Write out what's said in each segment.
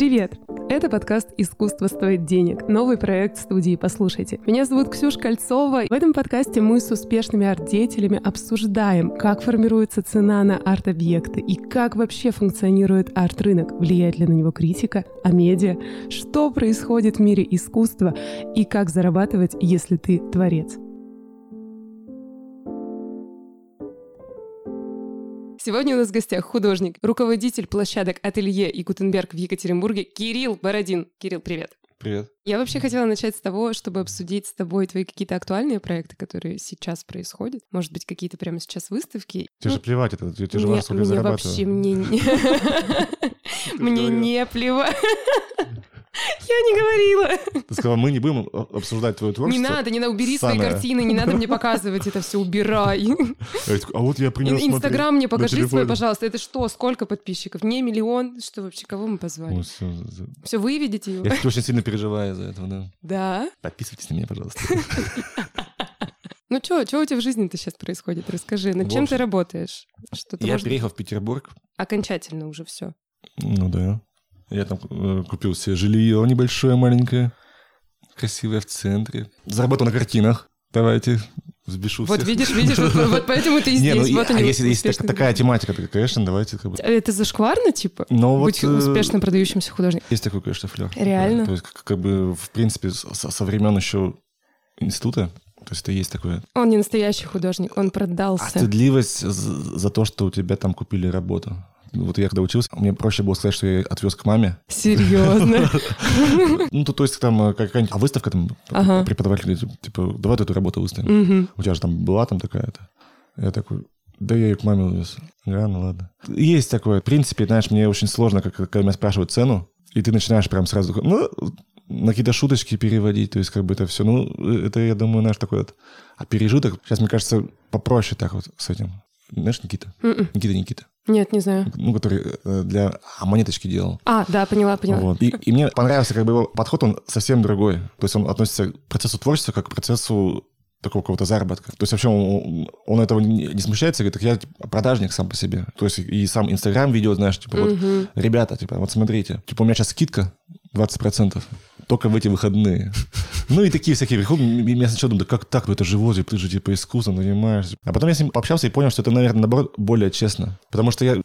Привет! Это подкаст «Искусство стоит денег», новый проект студии «Послушайте». Меня зовут Ксюша Кольцова. В этом подкасте мы с успешными арт-деятелями обсуждаем, как формируется цена на арт-объекты и как вообще функционирует арт-рынок, влияет ли на него критика, а медиа, что происходит в мире искусства и как зарабатывать, если ты творец. Сегодня у нас в гостях художник, руководитель площадок «Ателье» и «Гутенберг» в Екатеринбурге Кирилл Бородин. Кирилл, привет. Привет. Я вообще хотела начать с того, чтобы обсудить с тобой твои какие-то актуальные проекты, которые сейчас происходят. Может быть, какие-то прямо сейчас выставки. Тебе Ну, же плевать, это тебе же мне- важно, вообще мне не... Мне не плевать. Я не говорила. Ты сказала, мы не будем обсуждать твое Не творчество. надо, не надо, убери свои Самое. картины, не надо мне показывать это все, убирай. А вот я принес, Ин- Инстаграм мне покажи свой, пожалуйста. Это что, сколько подписчиков? Не миллион? Что вообще, кого мы позвали? За- Все, вы видите его? Я кстати, очень сильно переживаю за этого, да. Да? Подписывайтесь на меня, пожалуйста. Ну что, что у тебя в жизни-то сейчас происходит? Расскажи. Над чем ты работаешь? Что Я переехал в Петербург. окончательно уже все. Ну да. Я там э, купил себе жилье небольшое, маленькое, красивое в центре. Заработал на картинах. Давайте, взбешу Вот всех. видишь, видишь, вот, вот поэтому ты и Не, ну, здесь. и- вот а они если есть так- такая тематика, то, конечно, давайте как бы... Это зашкварно, типа? Но Быть вот, э, успешно продающимся художником. Есть такой, конечно, флер. Реально? То есть, как, как бы, в принципе, со, со времен еще института, то есть это есть такое. Он не настоящий художник, он А продался. стыдливость за, за то, что у тебя там купили работу. Вот я когда учился, мне проще было сказать, что я отвез к маме. Серьезно? Ну, то, есть там э, какая-нибудь выставка, там преподаватель говорит, типа, давай ты эту работу выставим. У тебя же там была там такая-то. Я такой, да я ее к маме увез. Да, ну ладно. Есть такое. В принципе, знаешь, мне очень сложно, как, когда меня спрашивают цену, и ты начинаешь прям сразу ну, на какие-то шуточки переводить, то есть как бы это все, ну, это, я думаю, знаешь, такой вот, а пережиток, сейчас, мне кажется, попроще так вот с этим. Знаешь, Никита? Мгм. Никита Никита. Нет, не знаю. Ну, который э, для а, монеточки делал. А, да, поняла, поняла. Вот. И, и мне понравился как бы его подход, он совсем другой. То есть он относится к процессу творчества как к процессу такого какого-то заработка. То есть вообще он, он этого не, не смущается, говорит, так я типа, продажник сам по себе. То есть и сам Инстаграм видео, знаешь, типа вот, Мгм. ребята, типа, вот смотрите, типа у меня сейчас скидка 20%, только в эти выходные. Ну и такие всякие приходят, я сначала думаю, да как так, ну это же вот, ты же типа искусством занимаешься. А потом я с ним пообщался и понял, что это, наверное, наоборот, более честно. Потому что я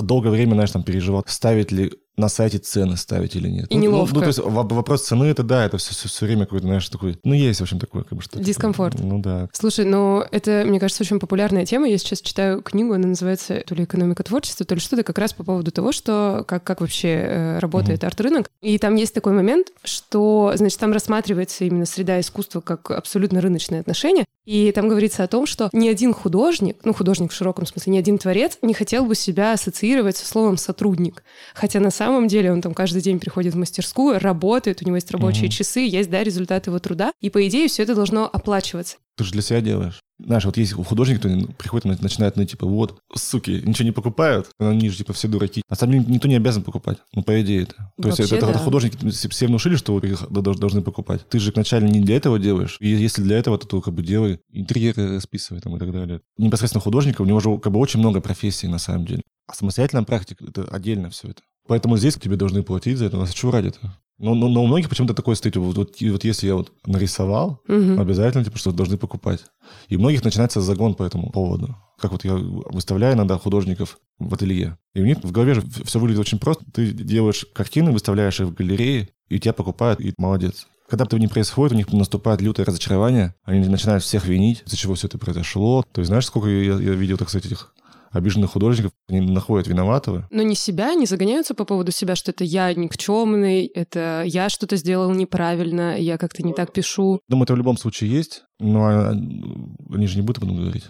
долгое время, знаешь, там переживал, ставить ли на сайте цены ставить или нет. И Ну, ну, неловко. Ну, то есть во- вопрос цены, это да, это все, все, время какой-то, знаешь, такой... Ну, есть, в общем, такое, как бы что Дискомфорт. Ну, да. Слушай, ну это, мне кажется, очень популярная тема. Я сейчас читаю книгу, она называется то ли «Экономика творчества», то ли что-то как раз по поводу того, что как, как вообще э, работает арт-рынок. И там есть такой момент, что, значит, там рассматривается именно среда искусства как абсолютно рыночное отношение. И там говорится о том, что ни один художник, ну, художник в широком смысле, ни один творец не хотел бы себя ассоциировать со словом «сотрудник». Хотя на самом деле он там каждый день приходит в мастерскую, работает, у него есть рабочие Мгм. часы, есть, да, результат его труда. И, по идее, все это должно оплачиваться. Ты же для себя делаешь. Знаешь, вот есть художники, кто приходит и начинает, ну, типа, вот, суки, ничего не покупают, они же, типа, все дураки. На самом деле, никто не обязан покупать. Ну, по идее это. То есть Вообще, это, это да. художники все внушили, что их должны покупать. Ты же вначале не для этого делаешь. И если для этого, то, то как бы делай интерьеры расписывай там и так далее. Непосредственно художника, у него же как бы очень много профессий на самом деле. А самостоятельная практика — это отдельно все это. Поэтому здесь тебе должны платить за это. А чего ради это? Но, но, но у многих почему-то такое стоит. Вот, вот, и вот если я вот нарисовал, Мгм. обязательно, типа, что должны покупать. И у многих начинается загон по этому поводу. Как вот я выставляю иногда художников в ателье. И у них в голове же все выглядит очень просто. Ты делаешь картины, выставляешь их в галерее, и тебя покупают, и молодец. Когда это не происходит, у них наступает лютое разочарование, они начинают всех винить, из-за чего все это произошло. То есть знаешь, сколько я, я видел, так сказать, этих обиженных художников, они находят виноватого. Но не себя, не загоняются по поводу себя, что это я никчемный, это я что-то сделал неправильно, я как-то не так пишу. Думаю, это в любом случае есть, но а, они же не будут об этом говорить.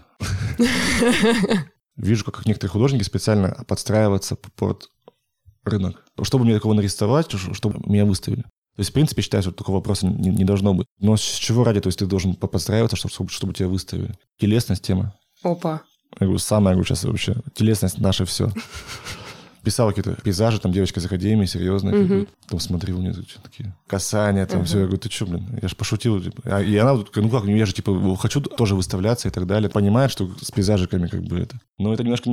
Вижу, как некоторые художники специально подстраиваются под рынок. Чтобы мне такого нарисовать, чтобы меня выставили. То есть, в принципе, считаю, что такого вопроса не, не должно быть. Но с чего ради? То есть ты должен по- подстраиваться, чтобы, чтобы тебя выставили. Телесность тема. Опа. Я говорю, самое, я говорю, сейчас вообще, телесность наше все. Писал какие-то пейзажи, там девочка из академии, серьезная, Мгм. там смотрел, у нее тут такие касания, там Ага. все. Я говорю, ты что, блин, я же пошутил. Типа. А- И она, вот, ну как, я же, типа, хочу тоже выставляться и так далее. Понимает, что с пейзажиками как бы это. Но это немножко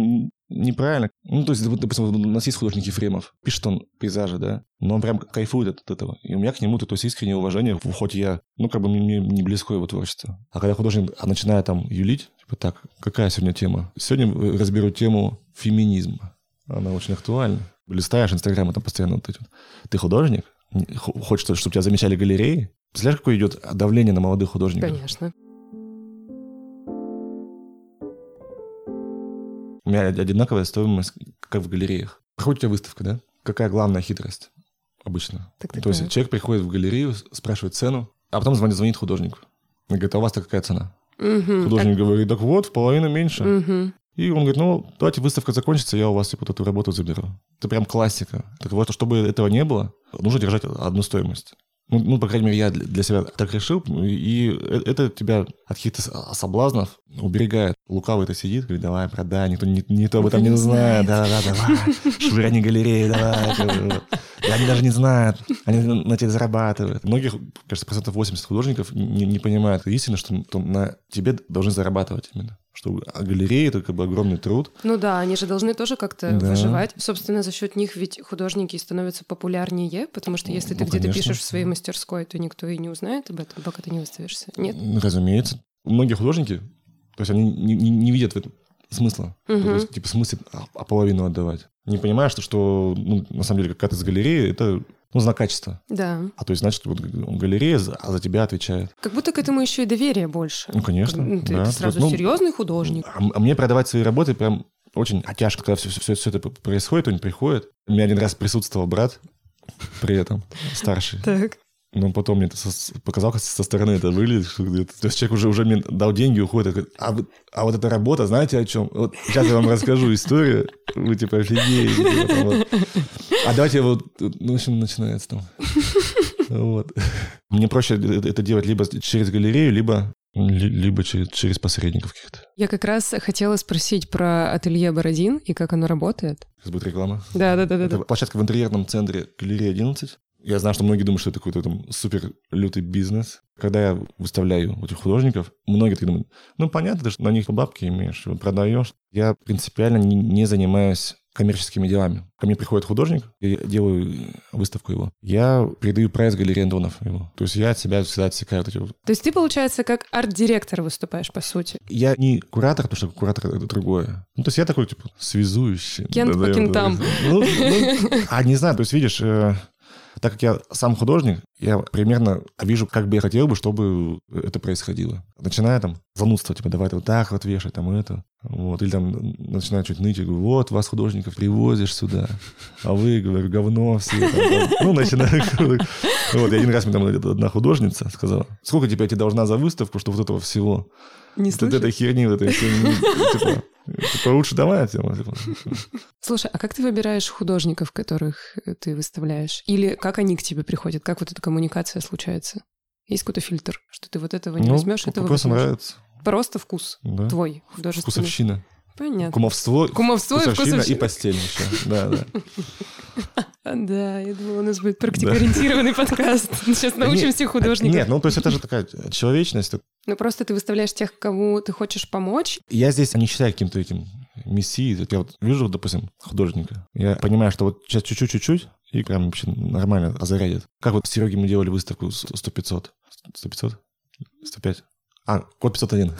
неправильно. Ну, то есть, допустим, у нас есть художник Ефремов. Пишет он пейзажи, да, но он прям кайфует от этого. И у меня к нему то есть искреннее уважение, хоть я, ну, как бы мне, мне не близко его творчество. А когда художник начинает там юлить, типа, так, какая сегодня тема? Сегодня э, разберу тему феминизма. Она очень актуальна. Листаешь Инстаграм, и там постоянно вот эти вот. Ты художник? Не- х- Хочешь, чтобы тебя замечали галереи? Представляешь, какое идет давление на молодых художников? Конечно. У меня одинаковая стоимость, как в галереях. Приходит у тебя выставка, да? Какая главная хитрость обычно? Так, так, То есть так. человек приходит в галерею, спрашивает цену, а потом звонит, звонит художнику. И говорит, а у вас-то какая цена? Мгм. Художник говорит, так вот, в половину меньше. Мгм. И он говорит, ну, давайте выставка закончится, я у вас типа, вот эту работу заберу. Это прям классика. Так вот, чтобы этого не было, нужно держать одну стоимость. Ну, ну, по крайней мере, я для себя так решил, и э- это тебя от каких-то с- соблазнов уберегает. Лукавый-то сидит, говорит, давай, продай, никто, ни- никто об этом не не знает. Да-да-да, давай, швыряни галереи, давай. они даже не знают, они на тебе зарабатывают. Многих, кажется, процентов 80 художников не, не понимают истины, что на тебе должны зарабатывать именно. Что а галереи — это как бы огромный труд. Ну да, они же должны тоже как-то Да. выживать. Собственно, за счет них ведь художники становятся популярнее, потому что если ты Ну, где-то пишешь в своей мастерской, то никто и не узнает об этом, пока ты не выставишься. Нет? Ну, Разумеется. Многие художники, то есть они не, не- не видят в этом смысла. Мгм. То есть, типа, смысл а, а половину отдавать. Не понимая, что, что ну, на самом деле, какая-то из галереи, это ну, знак качества. Да. А то есть, значит, вот галерея за, а за тебя отвечает. Как будто к этому еще и доверие больше. Ну, конечно. Ну, ты, да. ты сразу Ну, серьезный художник. А, а мне продавать свои работы прям очень тяжко, когда все, все, все это происходит, он приходит. У меня один раз присутствовал брат при этом, старший. Так. Но потом мне это со- показал, как со стороны это выглядит. Что где-то- то есть человек уже, уже мне дал деньги, уходит. говорит, А, вы- а вот эта работа, знаете о чем? Вот сейчас я вам расскажу историю. Вы типа офигеете. типа, вот. А давайте вот... Ну, в общем, начинается там. Вот. Мне проще это это делать либо через галерею, либо, ли- либо через, через посредников каких-то. Я как раз хотела спросить про ателье Бородин и как оно работает. Сейчас будет реклама. Да, да, да, да. Это площадка в интерьерном центре галереи 11. Я знаю, что многие думают, что это какой-то там супер лютый бизнес. Когда я выставляю этих художников, многие такие думают, ну, понятно, ты же на них бабки имеешь, продаешь. Я принципиально не, не занимаюсь коммерческими делами. Ко мне приходит художник, я делаю выставку его. Я передаю прайс галереи Антонов его. То есть я от себя всегда отсекаю вот вот То есть ты, получается, как арт-директор выступаешь, по сути. я не куратор, потому что куратор это другое. Ну, то есть я такой, типа, связующий. Кент по Да-да, кентам. Ну, ну, а не знаю, то есть, видишь, э, так как я сам художник, я примерно вижу, как бы я хотел бы, чтобы это происходило. Начиная там занудство, типа, давай вот так вот вешай, там это. Вот, или там начинаю чуть ныть, я говорю, вот, вас, художников, привозишь сюда, а вы, говорю, говно все. там, там. Ну, начинаю. Вот, и один раз мне там одна художница сказала, сколько тебе тебе должна за выставку, что вот этого всего? Не Вот этой херни, вот этой ну, типа, типа, лучше давай. Типа. Слушай, а как ты выбираешь художников, которых ты выставляешь? Или как они к тебе приходят? Как вот эта коммуникация случается? Есть какой-то фильтр, что ты вот этого не Ну, возьмешь, этого просто возьмешь? нравится. Просто вкус Да. твой художественный. Вкусовщина. Понятно. Кумовство, Кумовство и вкусовщина и постель еще. Да, да. А, Да, я думала, у нас будет практикоориентированный подкаст. Сейчас научим всех художников. Нет, ну то есть это же такая человечность. Ну просто ты выставляешь тех, кому ты хочешь помочь. Я здесь не считаю каким-то этим мессией. Я вот вижу, допустим, художника. Я понимаю, что вот сейчас чуть-чуть-чуть, и прям вообще нормально озарядит. Как вот Сереги мы делали выставку 100-500. 100-500? 105? А, код 501.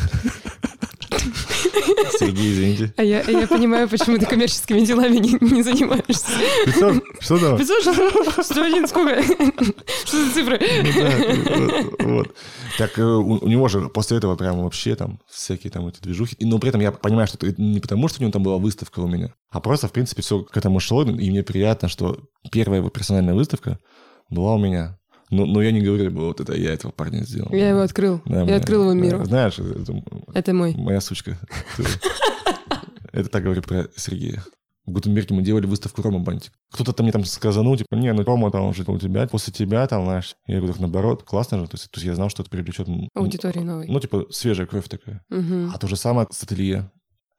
Сергей, извините. А я, я понимаю, почему ты коммерческими делами не, не занимаешься. 500? Что там? 500, 101, сколько? Что за цифры? Ну да, вот, вот. Так э, у, у него же после этого прям вообще там всякие там эти движухи. И, но при этом я понимаю, что это не потому, что у него там была выставка у меня, а просто, в принципе, все к этому шло, и мне приятно, что первая его персональная выставка была у меня. Но, но я не говорю, вот это я этого парня сделал. Я его открыл. Да, я моя- открыл его да, миру. Знаешь, это Это мой. моя сучка. Это так говорю про Сергея. В Гутенберге мы делали выставку Рома Бантик. Кто-то там мне там сказанул, типа, не, ну Рома там уже у тебя, после тебя там, знаешь. Я говорю, наоборот, классно же. То есть, то есть я знал, что это привлечет... м, Аудитории новой. Ну, типа, свежая кровь такая. Мгм. А то же самое с ателье.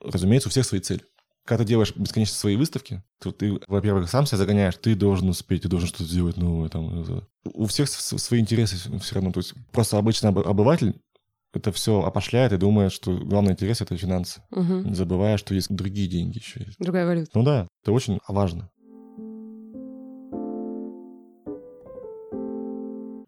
Разумеется, у всех свои цели. Когда ты делаешь бесконечно свои выставки, то ты, во-первых, сам себя загоняешь, ты должен успеть, ты должен что-то сделать новое. Там. У всех свои интересы все равно. То есть просто обычный обыватель это все опошляет и думает, что главный интерес — это финансы. Угу. Забывая, что есть другие деньги еще есть. Другая валюта. Ну да, это очень важно.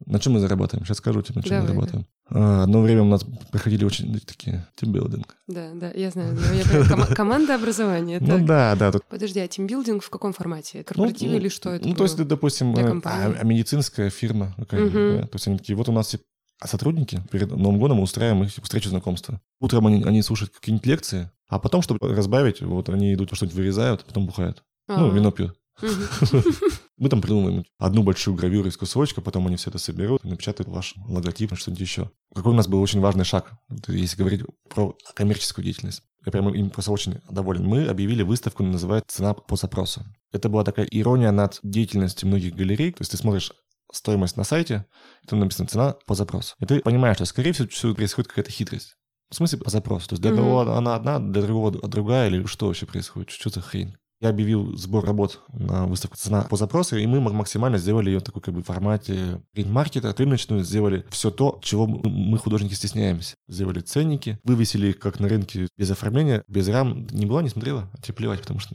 На чем мы зарабатываем? Сейчас скажу тебе, на чем Давай, мы зарабатываем. А, одно время у нас проходили очень такие тимбилдинг. Да, да, я знаю. но я понимаю, кома- команда образования. Ну да, да. Тут, Подожди, а тимбилдинг в каком формате? Корпоратив ну, или что это? Ну, то есть, было? допустим, э, а, а медицинская фирма какая-нибудь, Мгм. да, то есть они такие, вот у нас все а сотрудники перед Новым годом мы устраиваем их встречу знакомства. Утром они, они слушают какие-нибудь лекции, а потом, чтобы разбавить, вот они идут что-нибудь вырезают, потом бухают. Ну, А, вино пьют. Мы там придумываем одну большую гравюру из кусочка, потом они все это соберут и напечатают ваш логотип, что-нибудь еще. Какой у нас был очень важный шаг, если говорить про коммерческую деятельность. Я прямо им просто очень доволен. Мы объявили выставку, называется «Цена по запросу». Это была такая ирония над деятельностью многих галерей. То есть ты смотришь стоимость на сайте, и там написано «Цена по запросу». И ты понимаешь, что, скорее всего, происходит какая-то хитрость. В смысле по запросу. То есть для Мгм. одного она одна, для другого другая, или что вообще происходит? Что за хрень? Я объявил сбор работ на выставку «Цена по запросу», и мы максимально сделали ее в такой как бы формате маркета рыночную, сделали все то, чего мы- художники, стесняемся. Сделали ценники, вывесили их как на рынке без оформления, без рам. Не была, не смотрела? А тебе плевать, потому что...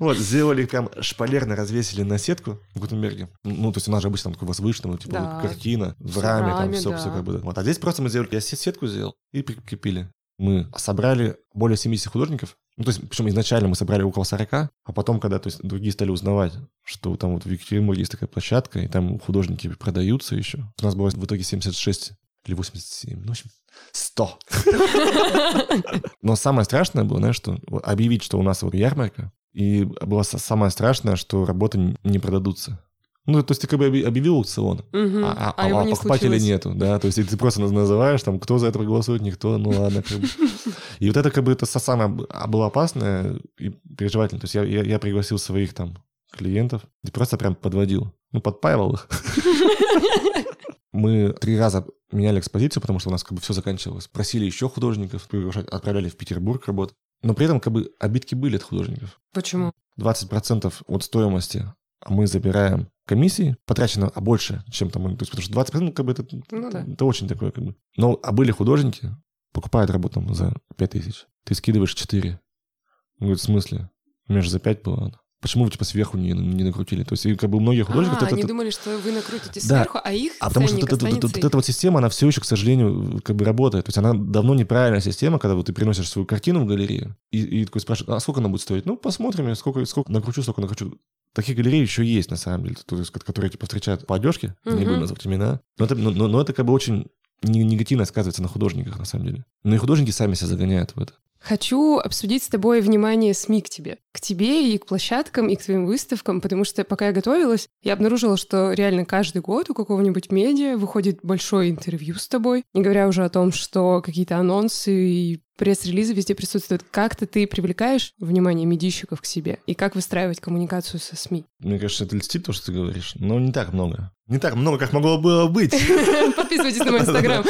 Вот, сделали прям шпалерно, развесили на сетку в Гутенберге. Ну, то есть у нас же обычно там такой возвышенный, вот, типа Да. картина в раме, там все, да. все как бы. Вот, а здесь просто мы сделали, я се- сетку сделал и прикрепили. Мы собрали более 70 художников. Ну, то есть, причем изначально мы собрали около 40, а потом, когда то есть, другие стали узнавать, что там вот в Екатеринбурге есть такая площадка, и там художники продаются еще. У нас было в итоге 76 или 87, ну, в общем, 100. Но самое страшное было, знаешь, что объявить, что у нас вот ярмарка, и было самое страшное, что работы не продадутся. Ну, то есть ты как бы объ- объявил аукцион, Мгм. а, а- А а не покупателей случилось. нету, да, то есть ты просто наз- называешь, там, кто за это проголосует, никто, ну ладно. как бы. И вот это как бы это самое а, было опасное и переживательное. То есть я, я, я пригласил своих там клиентов и просто прям подводил, ну, подпаивал их. Мы три раза меняли экспозицию, потому что у нас как бы все заканчивалось. Просили еще художников, отправляли в Петербург работать. Но при этом как бы обидки были от художников. Почему? 20% от стоимости мы забираем комиссии, потрачено а больше, чем там, то есть, потому что 20% как бы это, Ну да. это очень такое как бы. Но, а были художники, покупают работу там за 5 тысяч, ты скидываешь 4. Он говорит, в смысле? У меня же за 5 было. Почему вы типа сверху не, не накрутили? То есть, и как бы у многих художников... А, это- они это- думали, что вы накрутите Да. сверху, а их а потому что ценник вот эта, вот- останется вот эта вот система, она все еще, к сожалению, как бы работает. То есть она давно неправильная система, когда вот ты приносишь свою картину в галерею и, и такой спрашиваешь, а сколько она будет стоить? Ну, посмотрим, сколько, сколько накручу, сколько накручу. Таких галерей еще есть, на самом деле, которые типа встречают по одежке, не Мгм. буду называть имена. Но это, но, но- но это как бы очень не- негативно сказывается на художниках, на самом деле. Но и художники сами себя загоняют в это. Хочу обсудить с тобой внимание СМИ к тебе. К тебе и к площадкам, и к твоим выставкам, потому что пока я готовилась, я обнаружила, что реально каждый год у какого-нибудь медиа выходит большое интервью с тобой, не говоря уже о том, что какие-то анонсы и пресс-релизы везде присутствуют. Как-то ты привлекаешь внимание медийщиков к себе? И как выстраивать коммуникацию со СМИ? Мне кажется, это льстит то, что ты говоришь, но не так много. Не так много, как могло было быть. Подписывайтесь на мой инстаграм.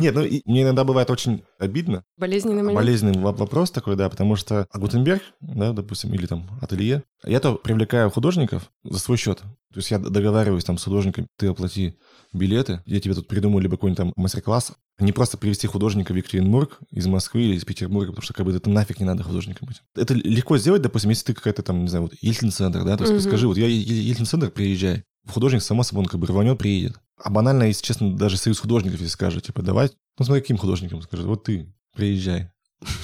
Нет, ну мне иногда бывает очень обидно, Болезненный момент. болезненный воп- вопрос такой, да, потому что Гутенберг, да, допустим, или там ателье, я то привлекаю художников за свой счет. То есть я договариваюсь там с художником, ты оплати билеты, я тебе тут придумаю либо какой-нибудь там мастер-класс, не просто привести художника в Екатеринбург из Москвы или из Петербурга, потому что как бы это нафиг не надо художникам быть. Это легко сделать, допустим, если ты какая-то там, не знаю, вот Ельцин-центр, да, то есть Мгм. скажи, вот я Ельцин-центр, приезжай. Художник, само собой, он как бы рванет, приедет. А банально, если честно, даже союз художников, если скажет, типа, давай, ну смотри, каким художникам скажет, вот ты, приезжай.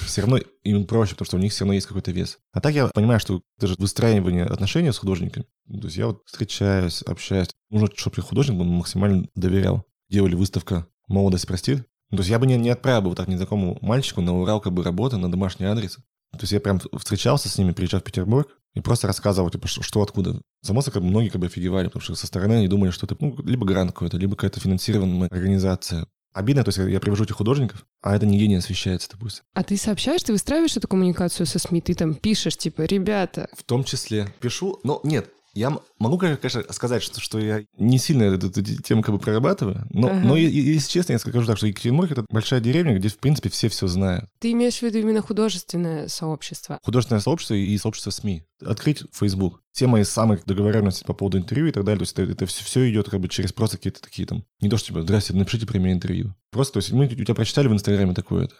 Все равно им проще, потому что у них все равно есть какой-то вес. А так я понимаю, что даже выстраивание отношений с художниками, то есть я вот встречаюсь, общаюсь. Нужно, чтобы художник он максимально доверял. Делали выставка «Молодость простит». Ну, То есть я бы не, не отправил бы вот так незнакомому мальчику на Урал как бы работы, на домашний адрес. То есть я прям встречался с ними, приезжал в Петербург и просто рассказывал, типа, что, что откуда. Само собой, как бы многие как бы офигевали, потому что со стороны они думали, что это ну, либо грант какой-то, либо какая-то финансированная организация. Обидно, то есть я привожу этих художников, а это нигде не освещается, допустим. А ты сообщаешь, ты выстраиваешь эту коммуникацию со СМИ? Ты там пишешь, типа, ребята, В том числе пишу, но нет, Я могу, конечно, сказать, что, что я не сильно эту, эту тему как бы прорабатываю, но, ага. но если честно, я скажу так, что Екатеринбург — это большая деревня, где, в принципе, все все знают. Ты имеешь в виду именно художественное сообщество? Художественное сообщество и сообщество СМИ. Открыть Facebook. Все мои самые договоренности по поводу интервью и так далее, то есть это, это все, все идет как бы через просто какие-то такие там... Не то, что типа, здрасте, напишите про меня интервью. Просто, то есть мы у тебя прочитали в Инстаграме такое-то.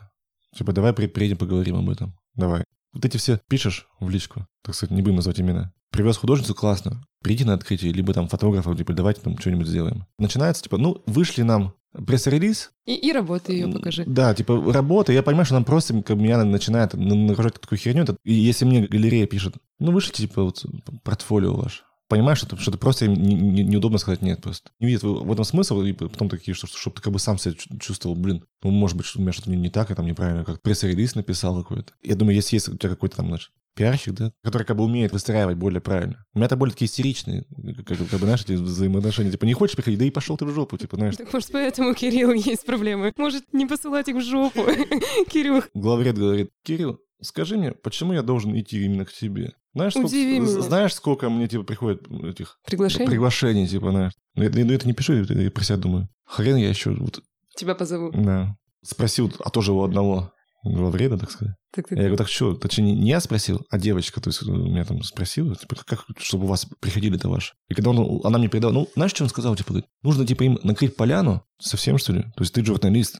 Типа, давай приедем, поговорим об этом. Давай. Вот эти все пишешь в личку, так сказать, не будем называть имена. Привез художницу, классно. Приди на открытие, либо там фотографа, типа, давайте там что-нибудь сделаем. Начинается, типа, ну, вышли нам пресс-релиз. И, и работа ее покажи. Да, типа, работа. Я понимаю, что нам просто как, меня начинает нагружать такую херню. И если мне галерея пишет, ну, вышлите, типа, вот, портфолио ваш понимаешь, что, что ты просто им не, не, неудобно сказать нет просто. Не видят в, этом смысл, и потом такие, что, чтобы ты как бы сам себя чувствовал, блин, ну, может быть, что у меня что-то не, не так, я там неправильно, как пресс-релиз написал какой-то. Я думаю, если есть у тебя какой-то там, знаешь, пиарщик, да, который как бы умеет выстраивать более правильно. У меня это более такие истеричные, как, как бы, знаешь, эти взаимоотношения. Типа, не хочешь приходить, да и пошел ты в жопу, типа, знаешь. Так может, поэтому Кирилл есть проблемы. Может, не посылать их в жопу, Кирилл. Главред говорит, Кирилл, скажи мне, почему я должен идти именно к тебе? Знаешь, Удиви сколько, меня. знаешь, сколько мне типа приходит этих приглашений, приглашений типа, знаешь. Ну, я, я это не пишу, я про себя думаю. Хрен я еще вот. Тебя позову. Да. Спросил, а тоже у одного вреда, так сказать. Так, так, я говорю, так что, точнее, не я спросил, а девочка, то есть у меня там спросила, типа, как, чтобы у вас приходили-то ваши. И когда он, она мне передала, ну, знаешь, что он сказал, типа, нужно, типа, им накрыть поляну совсем, что ли? То есть ты журналист,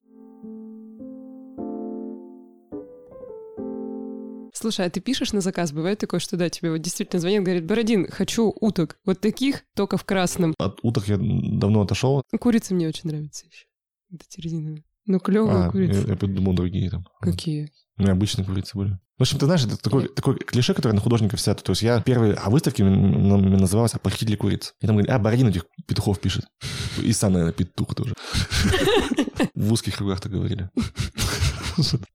Слушай, а ты пишешь на заказ? Бывает такое, что да, тебе вот действительно звонит, говорит, Бородин, хочу уток. Вот таких, только в красном. От уток я давно отошел. Курица мне очень нравится еще. Это резиновые. Ну, клевая а, курица. Я, я думал, другие там. Какие? У меня обычные курицы были. В общем, ты знаешь, это такой, такой клише, который на художника вся. То есть я первый, а выставки называлась «Похитители куриц». И там говорили, а, Бородин этих петухов пишет. И сам, наверное, петух тоже. В узких кругах-то говорили.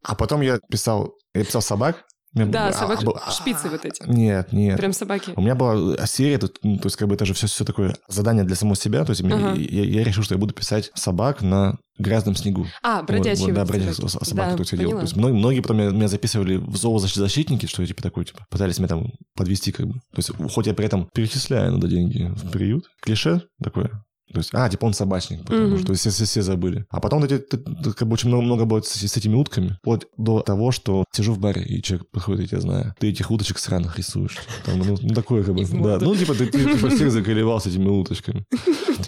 А потом я писал, я писал собак, да, а, собак, а, шпицы вот эти. Нет, нет. Прям собаки. У меня была серия, то, то есть как бы это же все, все такое задание для самого себя. То есть ага. я, я решил, что я буду писать собак на грязном снегу. А, бродячие вот, Да, бродячие собаки, собаки да, есть я делал. То есть многие, многие потом меня, меня записывали в зоозащитники, что я типа такой, типа, пытались меня там подвести как бы. То есть хоть я при этом перечисляю надо деньги в приют. Клише такое. То есть, а, типа он собачник, потому mm-hmm. что все, все, все забыли. А потом эти, как бы очень много, много было с, с этими утками, вплоть до того, что сижу в баре, и человек подходит, я тебя знаю, ты этих уточек сраных рисуешь. Там, ну, ну, такое как бы, да. Ну, типа, ты, ты типа, всех заколебал с этими уточками.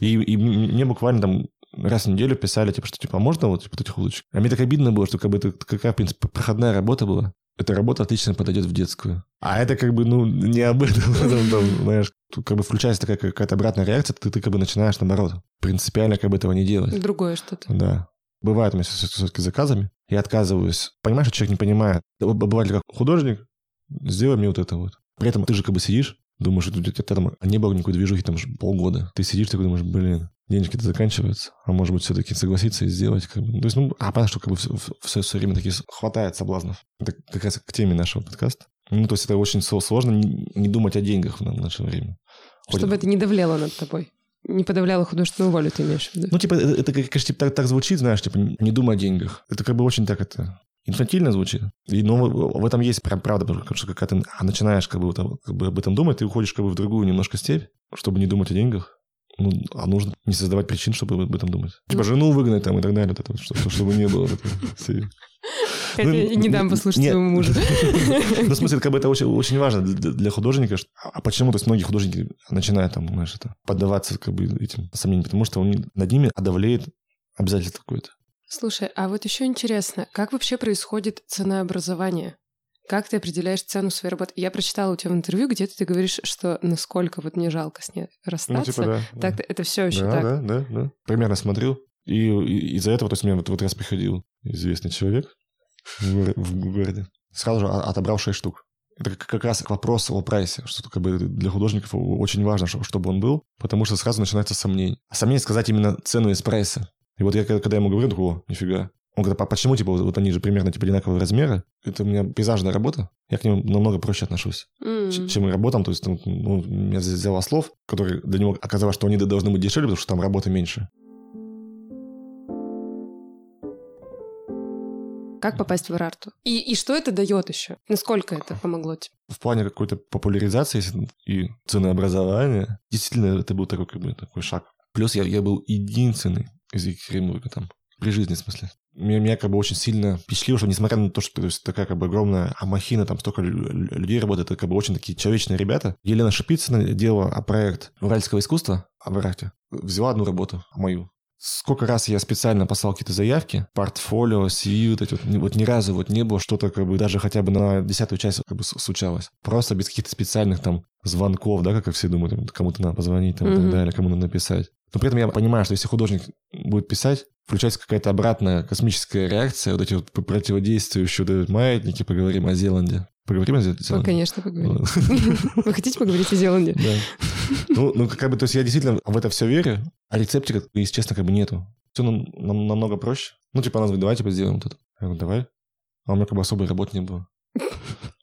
И, и мне буквально там раз в неделю писали, типа, что, типа, а можно вот, типа, этих уточек? А мне так обидно было, что, как бы, это какая, в принципе, проходная работа была эта работа отлично подойдет в детскую. А это как бы, ну, не об этом, там, знаешь, тут как бы включается такая какая-то обратная реакция, ты, ты как бы начинаешь, наоборот, принципиально как бы этого не делать. Другое что-то. Да. Бывает у меня все-таки заказами, я отказываюсь. Понимаешь, что человек не понимает. Бывает как художник, сделай мне вот это вот. При этом ты же как бы сидишь, думаешь, у тебя там не было никакой движухи там полгода. Ты сидишь такой думаешь, блин, денежки-то заканчиваются, а может быть, все-таки согласиться и сделать. Как бы. То есть, ну, а понятно, что как бы все, все, все время такие хватает соблазнов. Это как раз к теме нашего подкаста. Ну, то есть это очень сложно не, не думать о деньгах в наше время. Хоть... Чтобы это не давлело над тобой. Не подавляло художественную волю, ты имеешь в виду? Ну, типа, это, это конечно, типа, так, так звучит, знаешь, типа, не думай о деньгах. Это как бы очень так это инфантильно звучит. И, но ну, в этом есть прям правда, потому что когда ты начинаешь как бы, как бы об этом думать, ты уходишь как бы в другую немножко степь, чтобы не думать о деньгах. Ну, а нужно не создавать причин, чтобы об этом думать. Типа ну. жену выгнать там и так далее, вот это, чтобы, чтобы не было. Хотя ну, я не дам послушать нет. своему мужу. Ну, в смысле, как бы это очень, очень важно для, для художника. А почему? То есть многие художники начинают там, знаешь, это, поддаваться как бы этим сомнениям, потому что он над ними одавляет обязательство какое-то. Слушай, а вот еще интересно, как вообще происходит ценообразование? Как ты определяешь цену своей работы? Я прочитала у тебя в интервью, где-то ты говоришь, что насколько вот мне жалко с ней расстаться. Ну, типа, да. Так, да. это все еще да, так. Да, да, да. Примерно смотрел. И, и из-за этого, то есть, мне вот, вот раз приходил известный человек в, в городе, сразу же отобрал 6 штук. Это как раз вопрос о прайсе, что как бы для художников очень важно, чтобы он был, потому что сразу начинается сомнение. А сомнение сказать именно цену из прайса. И вот я когда ему говорю, о, нифига, он говорит, а почему, типа, вот они же примерно, типа, одинакового размера? Это у меня пейзажная работа. Я к нему намного проще отношусь, mm. чем мы работаем. То есть, ну, ну, я взял слов, которые для него оказалось, что они должны быть дешевле, потому что там работы меньше. Как попасть в Рарту? И, и что это дает еще? Насколько это помогло тебе? В плане какой-то популяризации и ценообразования, действительно, это был такой, как бы, такой шаг. Плюс я, я был единственный из Екатеринбурга там, при жизни, в смысле. Меня, меня как бы очень сильно впечатлило, что несмотря на то, что то есть, такая как бы огромная амахина, там столько людей работает, это как бы очень такие человечные ребята. Елена Шипицына делала проект уральского искусства в Арахте. Взяла одну работу, мою, Сколько раз я специально послал какие-то заявки, портфолио, CV, вот эти вот, вот ни разу вот не было что-то, как бы даже хотя бы на десятую часть как бы случалось. Просто без каких-то специальных там звонков, да, как все думают, кому-то надо позвонить там, mm-hmm. и так далее, кому надо написать. Но при этом я понимаю, что если художник будет писать, включается какая-то обратная космическая реакция, вот эти вот противодействующие вот эти маятники, поговорим о Зеланде. Поговорим о Зеланде? Ну, конечно, поговорим. Вы хотите поговорить о Зеланде? Да. Ну, ну, как бы, то есть я действительно в это все верю, а рецептика, если честно, как бы нету. Все нам, нам намного проще. Ну, типа, она говорит, давай, типа, сделаем вот это. Я говорю, давай. А у меня как бы особой работы не было.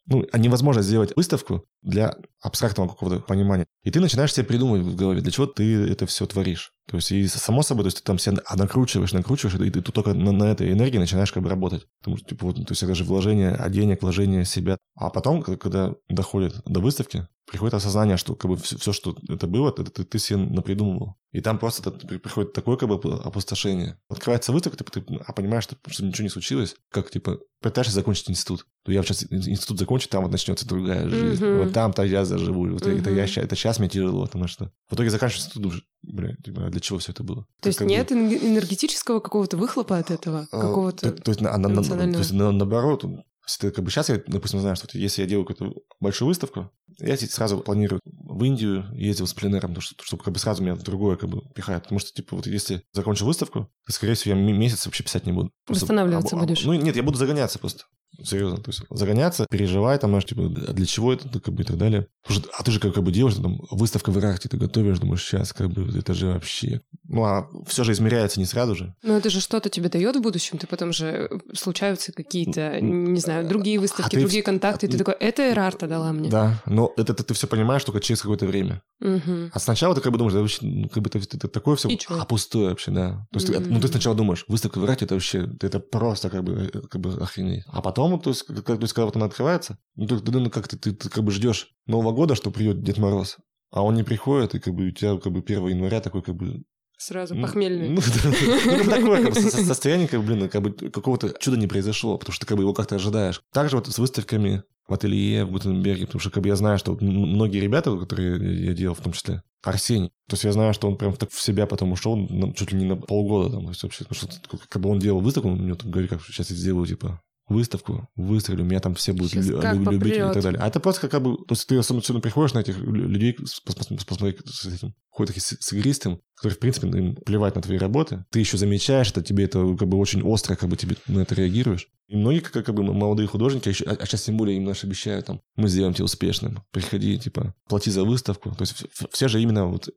Ну, а невозможно сделать выставку для абстрактного какого-то понимания. И ты начинаешь себе придумывать в голове, для чего ты это все творишь. То есть, и само собой, то есть ты там себя накручиваешь, накручиваешь, и ты, ты только на, на этой энергии начинаешь как бы работать. Потому что, типа, вот, то есть это же вложение денег, вложение себя. А потом, когда доходит до выставки, приходит осознание, что как бы все, все что это было, это ты, ты себе напридумывал. И там просто это, приходит такое как бы опустошение. Открывается выставка, ты, ты а понимаешь, что, что ничего не случилось, как типа пытаешься закончить институт. То я сейчас институт закончу, там вот начнется другая жизнь. Mm-hmm. Вот там-то я заживу. Вот mm-hmm. это, я, это сейчас мне тяжело, потому что в итоге заканчивается институт, бля, а для чего все это было? То есть нет бы... энергетического какого-то выхлопа от этого? А, какого-то то, то, есть, на, на, на, то есть на, наоборот, если ты, как бы сейчас я, допустим, знаю, что если я делаю какую-то большую выставку, я сразу планирую в Индию, ездил с пленером, чтобы, чтобы как бы сразу меня другое как бы пихает. Потому что, типа, вот если закончу выставку, то, скорее всего, я месяц вообще писать не буду. Просто Восстанавливаться об, будешь? Ну, нет, я буду загоняться просто. Серьезно, то есть загоняться, переживай, там, знаешь, типа, для чего это, как бы, и так далее. Что, а ты же как, как бы делаешь, там, выставка в Иракте, ты готовишь, думаешь, сейчас, как бы, это же вообще... Ну, а все же измеряется не сразу же. Ну, это же что-то тебе дает в будущем, ты потом же э, случаются какие-то, не знаю, другие выставки, а другие ты... контакты, и ты такой, это Эрарта дала мне. Да, но это, это ты все понимаешь только через какое-то время. Угу. А сначала ты как бы думаешь, да, вообще, ну, как бы это, это такое все, а пустое вообще, да. То есть, ты, ну, ты сначала думаешь, выставка в Иракте, это вообще, это просто как бы, э, как бы охренеть. А потом, то есть, как, то есть когда вот она открывается, ну, ты, ты, ну, как ты, ты, ты как бы ждешь Нового года, что придет Дед Мороз, а он не приходит, и как бы у тебя как бы 1 января такой как бы Сразу похмельный. Ну, ну такое как бы, состояние, как, блин, как бы какого-то чуда не произошло, потому что ты как бы его как-то ожидаешь. Также вот с выставками в ателье в Гутенберге, потому что как бы я знаю, что вот многие ребята, которые я делал в том числе, Арсений, то есть я знаю, что он прям так в себя потом ушел на, чуть ли не на полгода там, то есть вообще, потому что как бы он делал выставку, он мне там говорит, как сейчас я сделаю, типа, выставку, выстрелю, меня там все будут лю- любить попрет. и так далее. А это просто как бы, то есть ты особенно приходишь на этих людей, посмотри с этим, какой-то с, игристым, который, в принципе, им плевать на твои работы, ты еще замечаешь это, тебе это как бы очень остро, как бы тебе на это реагируешь. И многие, как, как бы, молодые художники, а, еще, а, а сейчас тем более им наши обещают, там, мы сделаем тебя успешным, приходи, типа, плати за выставку. То есть все же именно вот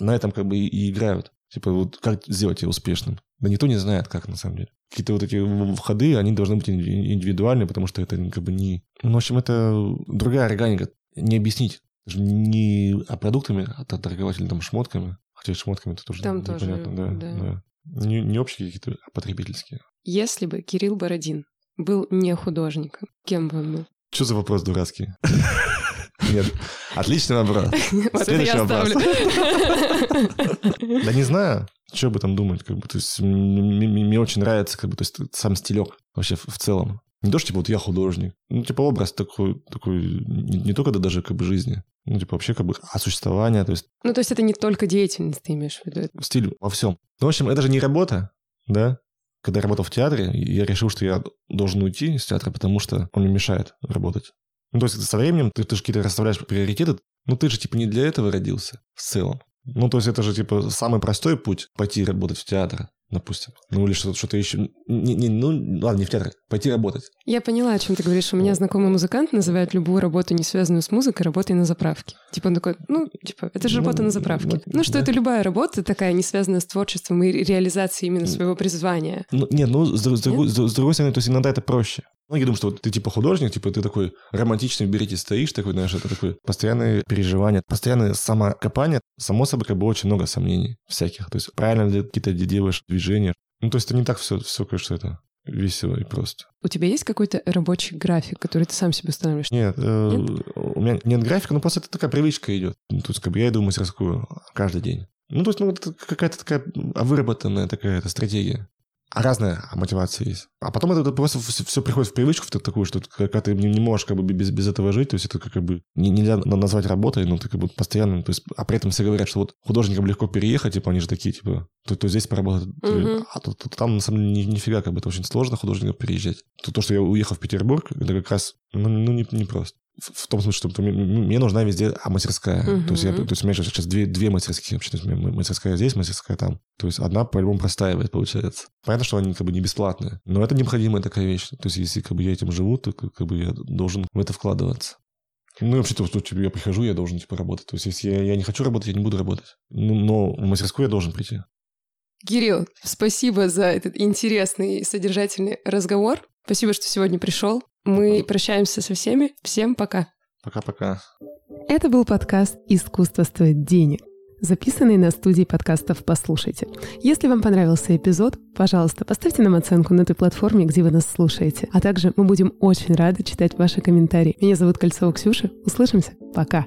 на этом как бы и играют. Типа, вот как сделать тебя успешным? Да никто не знает, как на самом деле. Какие-то вот эти входы, они должны быть индивидуальны, потому что это как бы не... Ну, в общем, это другая органика. Не объяснить. Не а продуктами, а торговать или там шмотками. Хотя шмотками это тоже там непонятно. Тоже, да, да. да. Не, не общие какие-то, а потребительские. Если бы Кирилл Бородин был не художником, кем бы он был? Что за вопрос дурацкий? Нет. Отличный вопрос. Следующий вопрос. Да не знаю, что об этом думать. Как бы, то есть, мне, очень нравится как бы, то есть, сам стилек вообще в целом. Не то, что типа вот я художник. Ну, типа образ такой, такой не, не только да, даже как бы жизни. Ну, типа вообще как бы о существовании. То есть... Ну, то есть это не только деятельность, ты имеешь в виду? Стиль во всем. Ну, в общем, это же не работа, да? Когда я работал в театре, я решил, что я должен уйти из театра, потому что он мне мешает работать. Ну, то есть со временем ты, ты же какие-то расставляешь приоритеты, ну ты же типа не для этого родился в целом. Ну, то есть это же типа самый простой путь пойти работать в театр, допустим. Ну, или что-то, что-то еще... Не, не, ну, ладно, не в театр, пойти работать. Я поняла, о чем ты говоришь. У меня знакомый музыкант называет любую работу, не связанную с музыкой, работой на заправке. Типа он такой, ну, типа, это же работа ну, на заправке. Ну, ну что да. это любая работа такая, не связанная с творчеством и реализацией именно своего призвания. Ну, нет, ну, с, с, другой, с, с другой стороны, то есть иногда это проще. Многие думают, что вот ты типа художник, типа ты такой романтичный в берете стоишь, такой, знаешь, это такое постоянное переживание, постоянное самокопание. Само собой, как бы очень много сомнений всяких. То есть правильно ли какие-то делаешь движения. Ну, то есть это не так все, все, конечно, это весело и просто. У тебя есть какой-то рабочий график, который ты сам себе устанавливаешь? Нет, э, нет? у меня нет графика, но просто это такая привычка идет. Ну, то есть как бы я иду в мастерскую каждый день. Ну, то есть, ну, это какая-то такая выработанная такая стратегия разная мотивация есть. А потом это, это просто все приходит в привычку в такую, что когда ты не, не можешь как бы без, без этого жить, то есть это как бы не, нельзя назвать работой, но ты как бы постоянно, то есть, а при этом все говорят, что вот художникам легко переехать, типа они же такие, типа, то, то здесь поработать, угу. а то, то, там на самом деле ни, нифига как бы это очень сложно художникам переезжать. То, то, что я уехал в Петербург, это как раз, ну, ну не, не просто в том смысле, что мне, нужна везде мастерская. Uh-huh. То, есть я, то есть у меня сейчас две, две мастерские вообще. То есть мастерская здесь, мастерская там. То есть одна по-любому простаивает, получается. Понятно, что они как бы не бесплатные, но это необходимая такая вещь. То есть если как бы я этим живу, то как бы я должен в это вкладываться. Ну, вообще-то, что типа, я прихожу, я должен, типа, работать. То есть, если я, я не хочу работать, я не буду работать. Ну, но в мастерскую я должен прийти. Кирилл, спасибо за этот интересный и содержательный разговор. Спасибо, что сегодня пришел. Мы прощаемся со всеми. Всем пока. Пока-пока. Это был подкаст «Искусство стоит денег», записанный на студии подкастов «Послушайте». Если вам понравился эпизод, пожалуйста, поставьте нам оценку на той платформе, где вы нас слушаете. А также мы будем очень рады читать ваши комментарии. Меня зовут Кольцова Ксюша. Услышимся. Пока.